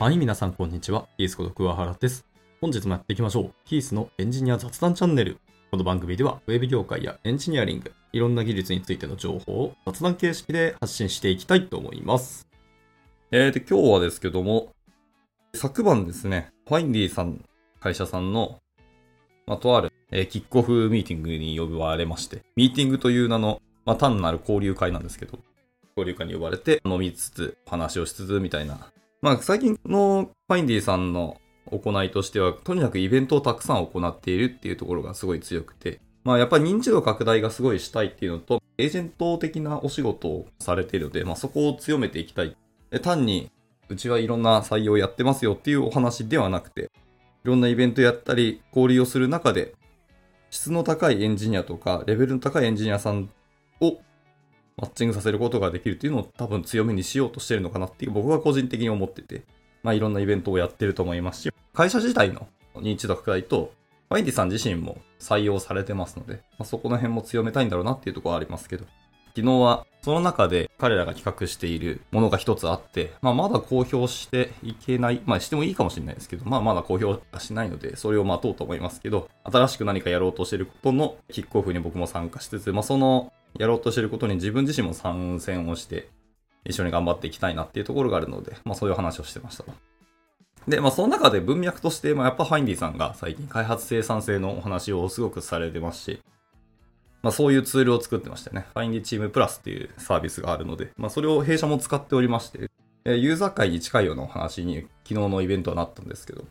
はい、皆さんこんにちは。キースこと桑原です。本日もやっていきましょう。キースのエンジニア雑談チャンネル。この番組では、ウェブ業界やエンジニアリング、いろんな技術についての情報を雑談形式で発信していきたいと思います。えー、で、今日はですけども、昨晩ですね、ファインディさん、会社さんの、まあ、とある、えーキックオフミーティングに呼ばれまして、ミーティングという名の、まあ、単なる交流会なんですけど、交流会に呼ばれて、飲みつつ、話をしつつ、みたいな。まあ、最近のファインディさんの行いとしては、とにかくイベントをたくさん行っているっていうところがすごい強くて、まあ、やっぱり認知度拡大がすごいしたいっていうのと、エージェント的なお仕事をされているので、まあ、そこを強めていきたい。単に、うちはいろんな採用やってますよっていうお話ではなくて、いろんなイベントやったり、交流をする中で、質の高いエンジニアとか、レベルの高いエンジニアさんをマッチングさせることができるっていうのを多分強めにしようとしてるのかなっていう僕は個人的に思ってて、まあいろんなイベントをやってると思いますし、会社自体の認知度拡大と、ファインディさん自身も採用されてますので、まあ、そこの辺も強めたいんだろうなっていうところはありますけど、昨日はその中で彼らが企画しているものが一つあって、まあまだ公表していけない、まあしてもいいかもしれないですけど、まあまだ公表はしないので、それを待とうと思いますけど、新しく何かやろうとしていることのキックオフに僕も参加しつつ、まあそのやろうとしてることに自分自身も参戦をして、一緒に頑張っていきたいなっていうところがあるので、まあそういう話をしてましたと。で、まあその中で文脈として、まあやっぱファインディさんが最近開発生産性のお話をすごくされてますし、まあそういうツールを作ってましたね。ファインディチームプラスっていうサービスがあるので、まあそれを弊社も使っておりまして、ユーザー会に近いようなお話に昨日のイベントはなったんですけど、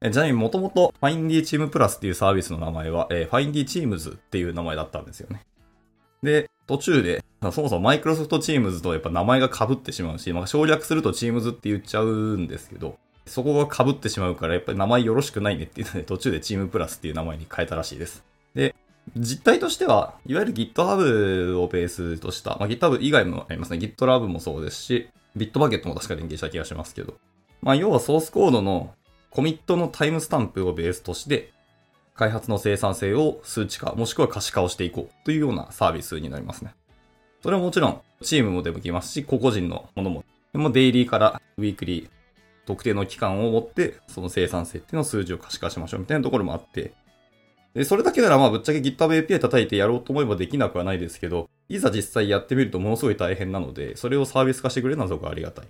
えーちなみにもともとファインディチームプラスっていうサービスの名前は、えファインディチームズっていう名前だったんですよね。で、途中で、そもそもマイクロソフトチームズとやっぱ名前が被ってしまうし、まあ、省略するとチームズって言っちゃうんですけど、そこが被ってしまうからやっぱり名前よろしくないねっていうので途中でチームプラスっていう名前に変えたらしいです。で、実態としては、いわゆる GitHub をベースとした、まあ、GitHub 以外もありますね。GitLab もそうですし、Bitbucket も確か連携した気がしますけど。まあ、要はソースコードのコミットのタイムスタンプをベースとして、開発の生産性を数値化、もしくは可視化をしていこうというようなサービスになりますね。それはもちろん、チームもでもきますし、個々人のものも、でもデイリーからウィークリー、特定の期間を持って、その生産性っていうのを数字を可視化しましょうみたいなところもあって、で、それだけならまあぶっちゃけ GitHub API 叩いてやろうと思えばできなくはないですけど、いざ実際やってみるとものすごい大変なので、それをサービス化してくれるのはすごくありがたい。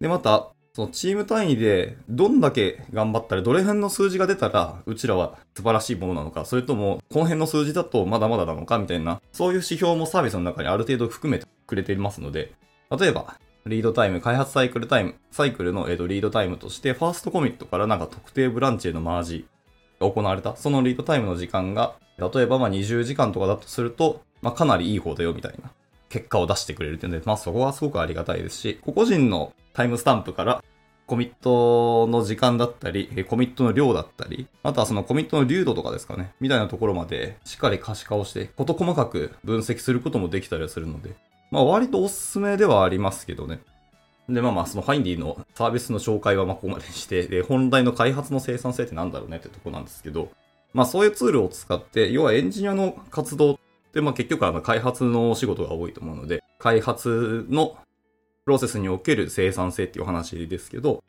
で、また、そのチーム単位でどんだけ頑張ったらどれ辺の数字が出たらうちらは素晴らしいものなのか、それともこの辺の数字だとまだまだなのかみたいな、そういう指標もサービスの中にある程度含めてくれていますので、例えば、リードタイム、開発サイクルタイム、サイクルの、リードタイムとして、ファーストコミットからなんか特定ブランチへのマージが行われた、そのリードタイムの時間が、例えばまあ20時間とかだとすると、まあかなりいい方だよみたいな結果を出してくれるっていうので、まあそこはすごくありがたいですし、個々人のタイムスタンプからコミットの時間だったり、コミットの量だったり、あとはそのコミットの流度とかですかね、みたいなところまでしっかり可視化をして、事細かく分析することもできたりはするので、まあ割とおすすめではありますけどね。で、まあまあ、そのファインディのサービスの紹介はまあここまでして、で、本来の開発の生産性ってなんだろうねってとこなんですけど、まあそういうツールを使って、要はエンジニアの活動って、まあ結局あの開発のお仕事が多いと思うので、開発のプロセスにおける生産性っていうお話ですけど、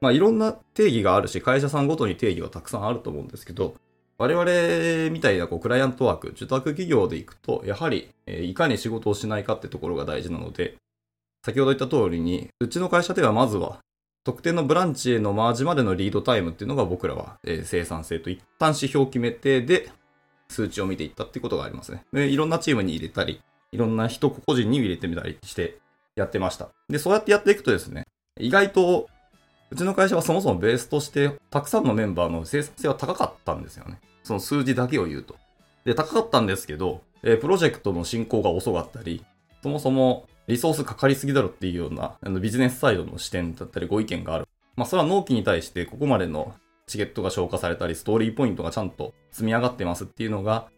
まあいろんな定義があるし、会社さんごとに定義はたくさんあると思うんですけど、我々みたいなこうクライアントワーク、受託企業で行くと、やはり、えーいかに仕事をしないかってところが大事なので、先ほど言った通りに、うちの会社ではまずは、特定のブランチへのマージまでのリードタイムっていうのが僕らは、えー生産性と一旦指標を決めてで、数値を見ていったってことがありますね。で、いろんなチームに入れたり、いろんな人個人に入れてみたりしてやってました。で、そうやってやっていくとですね、意外と、うちの会社はそもそもベースとして、たくさんのメンバーの生産性は高かったんですよね。その数字だけを言うと。で、高かったんですけど、えープロジェクトの進行が遅かったり、そもそもリソースかかりすぎだろっていうようなあのビジネスサイドの視点だったりご意見がある。まあ、それは納期に対してここまでのチケットが消化されたり、ストーリーポイントがちゃんと積み上がってますっていうのが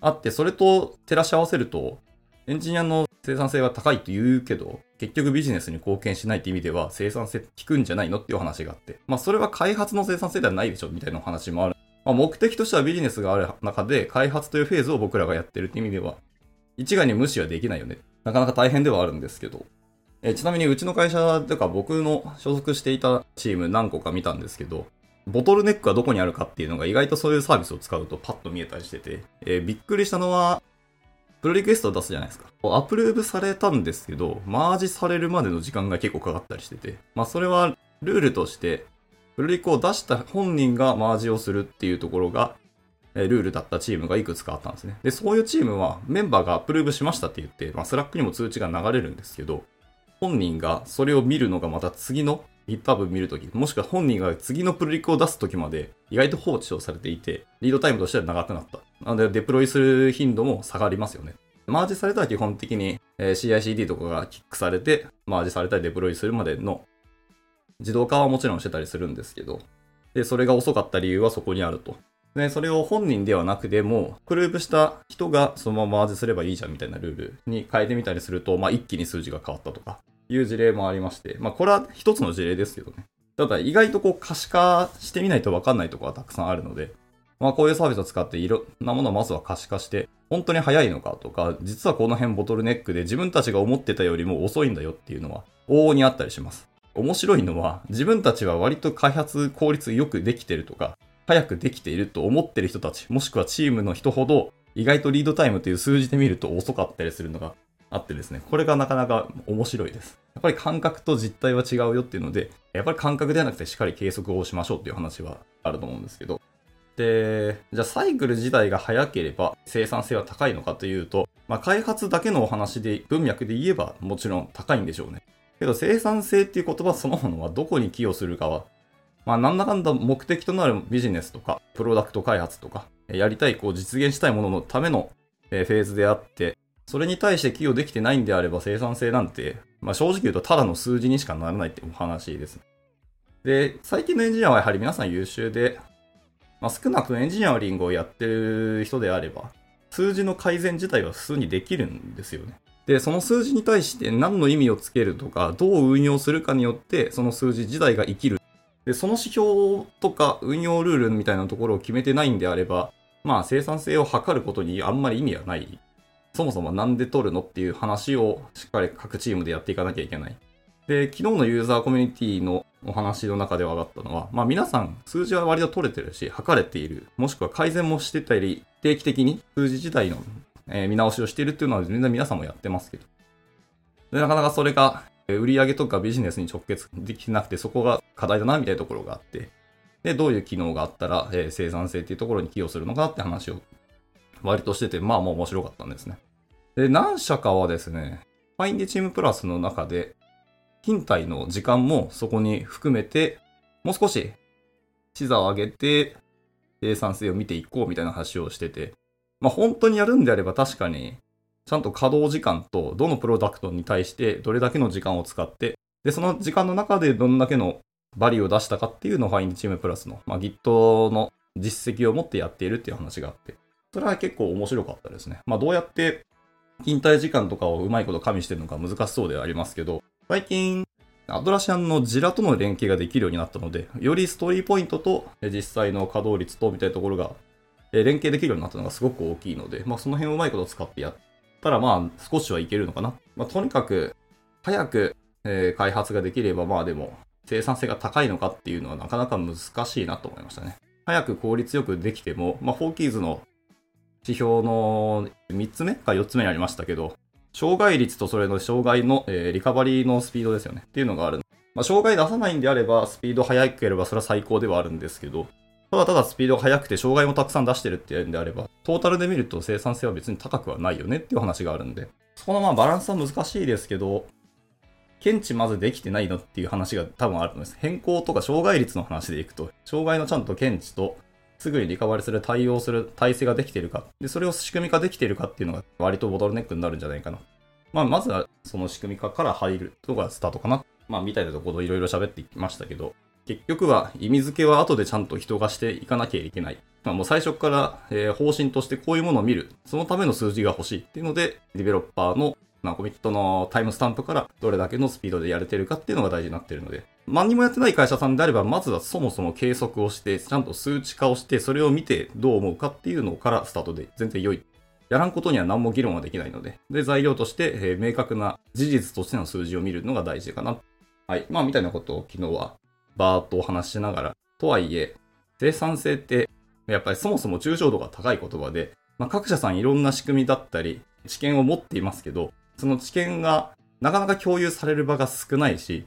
あって、それと照らし合わせると、エンジニアの生産性は高いと言うけど、結局ビジネスに貢献しないって意味では生産性低くんじゃないのっていう話があって、まあそれは開発の生産性ではないでしょみたいな話もある。まあ目的としてはビジネスがある中で開発というフェーズを僕らがやってるって意味では、一概に無視はできないよね。なかなか大変ではあるんですけど。えちなみにうちの会社とか僕の所属していたチーム何個か見たんですけど、ボトルネックはどこにあるかっていうのが意外とそういうサービスを使うとパッと見えたりしてて、えー、びっくりしたのは、プロリクエストを出すじゃないですか。アプローブされたんですけど、マージされるまでの時間が結構かかったりしてて、まあそれはルールとして、プロリクを出した本人がマージをするっていうところが、ルールだったチームがいくつかあったんですね。で、そういうチームはメンバーが approve しましたって言って、まあ Slack にも通知が流れるんですけど、本人がそれを見るのがまた次の GitHub 見るとき、もしくは本人が次のプルリクを出すときまで意外と放置をされていて、リードタイムとしては長くなった。なので、デプロイする頻度も下がりますよね。マージされたら基本的に CI/CD とかがキックされて、マージされたりデプロイするまでの自動化はもちろんしてたりするんですけど、で、それが遅かった理由はそこにあると。で、それを本人ではなくても、プルーブした人がそのままマージすればいいじゃんみたいなルールに変えてみたりすると、まあ一気に数字が変わったとか、いう事例もありまして、まあこれは一つの事例ですけどね。ただ意外とこう可視化してみないとわかんないところはたくさんあるので、まあこういうサービスを使っていろんなものをまずは可視化して、本当に早いのかとか、実はこの辺ボトルネックで自分たちが思ってたよりも遅いんだよっていうのは往々にあったりします。面白いのは自分たちは割と開発効率よくできてるとか、早くできていると思ってる人たち、もしくはチームの人ほど意外とリードタイムという数字で見ると遅かったりするのがあってですね、これがなかなか面白いです。やっぱり感覚と実態は違うよっていうので、やっぱり感覚ではなくてしっかり計測をしましょうっていう話はあると思うんですけど。で、じゃあサイクル自体が早ければ生産性は高いのかというと、まあ開発だけのお話で、文脈で言えばもちろん高いんでしょうね。けど生産性っていう言葉そのものはどこに寄与するかは、まあなんだかんだ目的となるビジネスとか、プロダクト開発とか、やりたいこう実現したいもののためのフェーズであって、それに対して寄与できてないんであれば生産性なんて、まあ正直言うとただの数字にしかならないってお話です。で、最近のエンジニアはやはり皆さん優秀で、まあ少なくともエンジニアリングをやってる人であれば、数字の改善自体は普通にできるんですよね。で、その数字に対して何の意味をつけるとか、どう運用するかによって、その数字自体が生きる。で、その指標とか運用ルールみたいなところを決めてないんであれば、まあ生産性を測ることにあんまり意味はないそもそもなんで取るのっていう話をしっかり各チームでやっていかなきゃいけない。で、昨日のユーザーコミュニティのお話の中では上がったのは、まあ皆さん数字は割と取れてるし、測れている。もしくは改善もしてたり、定期的に数字自体の、え、見直しをしているっていうのは全然皆さんもやってますけど。で、なかなかそれが売り上げとかビジネスに直結できなくて、そこが課題だなみたいなところがあって、で、どういう機能があったら、えー、生産性っていうところに寄与するのかって話を割としてて、まあまあ面白かったんですね。で、何社かはですね、ファインディチームプラスの中で、勤怠の時間もそこに含めて、もう少し、視座を上げて、生産性を見ていこうみたいな話をしてて、まあ本当にやるんであれば確かに、ちゃんと稼働時間とどのプロダクトに対してどれだけの時間を使って、で、その時間の中でどんだけのバリューを出したかっていうのをファインチームプラスの、まあ、Git の実績を持ってやっているっていう話があって、それは結構面白かったですね。まあどうやって勤怠時間とかをうまいこと加味してるのか難しそうではありますけど、最近、アドラシアンのジラとの連携ができるようになったので、よりストーリーポイントと実際の稼働率とみたいなところが連携できるようになったのがすごく大きいので、まあその辺をうまいこと使ってやったらまあ少しはいけるのかな。まあとにかく早く、え開発ができればまあでも生産性が高いのかっていうのはなかなか難しいなと思いましたね。早く効率よくできても、まあ、フォーキーズの指標の3つ目か4つ目にありましたけど、障害率とそれの障害の、えー、リカバリーのスピードですよね。っていうのがある。まあ、障害出さないんであれば、スピード速ければそれは最高ではあるんですけど、ただただスピードが速くて障害もたくさん出してるっていうんであれば、トータルで見ると生産性は別に高くはないよねっていう話があるんで、そこのまあバランスは難しいですけど、検知まずできてないのっていう話が多分あると思います。変更とか障害率の話でいくと、障害のちゃんと検知と、すぐにリカバリする、対応する体制ができてるか。で、それを仕組み化できてるかっていうのが割とボトルネックになるんじゃないかな。まあ、まずはその仕組み化から入るとがスタートかな。まあ、みたいなところいろいろ喋ってきましたけど、結局は意味付けは後でちゃんと人がしていかなきゃいけない。まあ、もう最初から、え、方針としてこういうものを見る。そのための数字が欲しいっていうので、ディベロッパーのまあ、コミットのタイムスタンプからどれだけのスピードでやれてるかっていうのが大事になってるので、何もやってない会社さんであれば、まずはそもそも計測をして、ちゃんと数値化をして、それを見てどう思うかっていうのからスタートで全然良いやらんことには何も議論はできないので、で、材料として、え、明確な事実としての数字を見るのが大事かな。はい。まあ、みたいなことを昨日はバーっとお話しながら、とはいえ、生産性って、やっぱりそもそも抽象度が高い言葉で、まあ、各社さんいろんな仕組みだったり、知見を持っていますけど、その知見がなかなか共有される場が少ないし、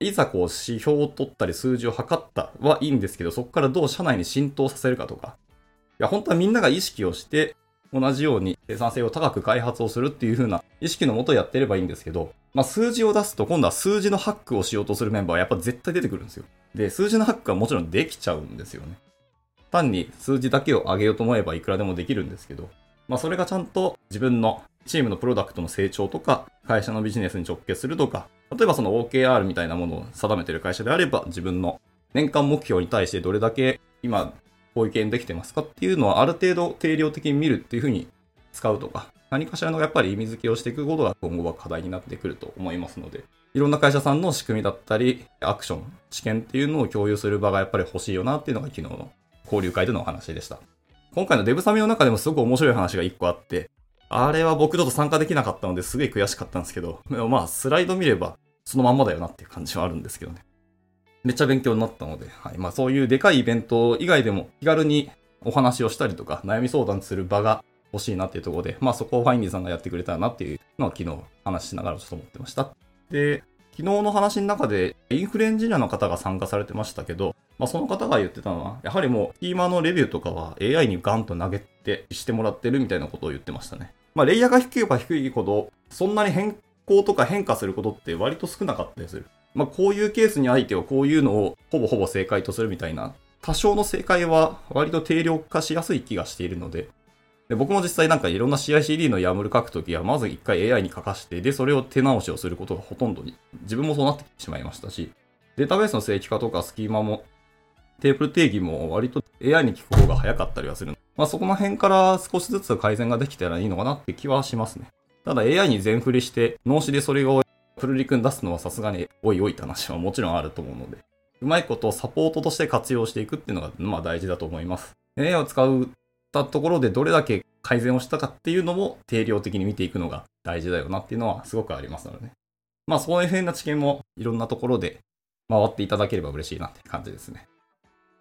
いざこう指標を取ったり数字を測ったはいいんですけど、そこからどう社内に浸透させるかとか、いや、本当はみんなが意識をして、同じように生産性を高く開発をするっていう風な意識のもとやってればいいんですけど、まあ数字を出すと今度は数字のハックをしようとするメンバーはやっぱ絶対出てくるんですよ。で、数字のハックはもちろんできちゃうんですよね。単に数字だけを上げようと思えばいくらでもできるんですけど、まあそれがちゃんと自分のチームのプロダクトの成長とか、会社のビジネスに直結するとか、例えばその OKR みたいなものを定めてる会社であれば、自分の年間目標に対してどれだけ今、こういう件できてますかっていうのはある程度定量的に見るっていうふうに使うとか、何かしらのやっぱり意味付けをしていくことが今後は課題になってくると思いますので、いろんな会社さんの仕組みだったり、アクション、知見っていうのを共有する場がやっぱり欲しいよなっていうのが昨日の交流会でのお話でした。今回のデブサミの中でもすごく面白い話が一個あって、あれは僕ちょっと参加できなかったのですげえ悔しかったんですけど、まあスライド見ればそのまんまだよなっていう感じはあるんですけどね。めっちゃ勉強になったので、はい。まあそういうでかいイベント以外でも気軽にお話をしたりとか悩み相談する場が欲しいなっていうところで、まあそこをファインディさんがやってくれたらなっていうのは昨日話しながらちょっと思ってました。で、昨日の話の中でインフルエンジニアの方が参加されてましたけど、まあその方が言ってたのは、やはりもうスキーマのレビューとかは AI にガンと投げてしてもらってるみたいなことを言ってましたね。まあレイヤーが低ければ低いほど、そんなに変更とか変化することって割と少なかったりする。まあこういうケースに相手をこういうのをほぼほぼ正解とするみたいな、多少の正解は割と定量化しやすい気がしているので、で僕も実際なんかいろんな CICD の YAML 書くときは、まず一回 AI に書かして、で、それを手直しをすることがほとんどに、自分もそうなってしまいましたし、データベースの正規化とかスキーマも、テープル定義も割と AI に聞く方が早かったりはする。まあそこの辺から少しずつ改善ができたらいいのかなって気はしますね。ただ AI に全振りして、脳死でそれをプルリクに出すのはさすがに、おいおいって話はもちろんあると思うので、うまいことをサポートとして活用していくっていうのが、まあ大事だと思います。AI を使うたところでどれだけ改善をしたかっていうのも定量的に見ていくのが大事だよなっていうのはすごくありますのでね。まあそういう変な知見もいろんなところで回っていただければ嬉しいなって感じですね。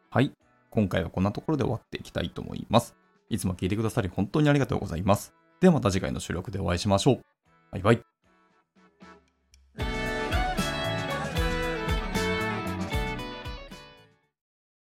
はい。今回はこんなところで終わっていきたいと思います。いつも聞いてくださり本当にありがとうございます。ではまた次回の収録でお会いしましょう。バイバイ。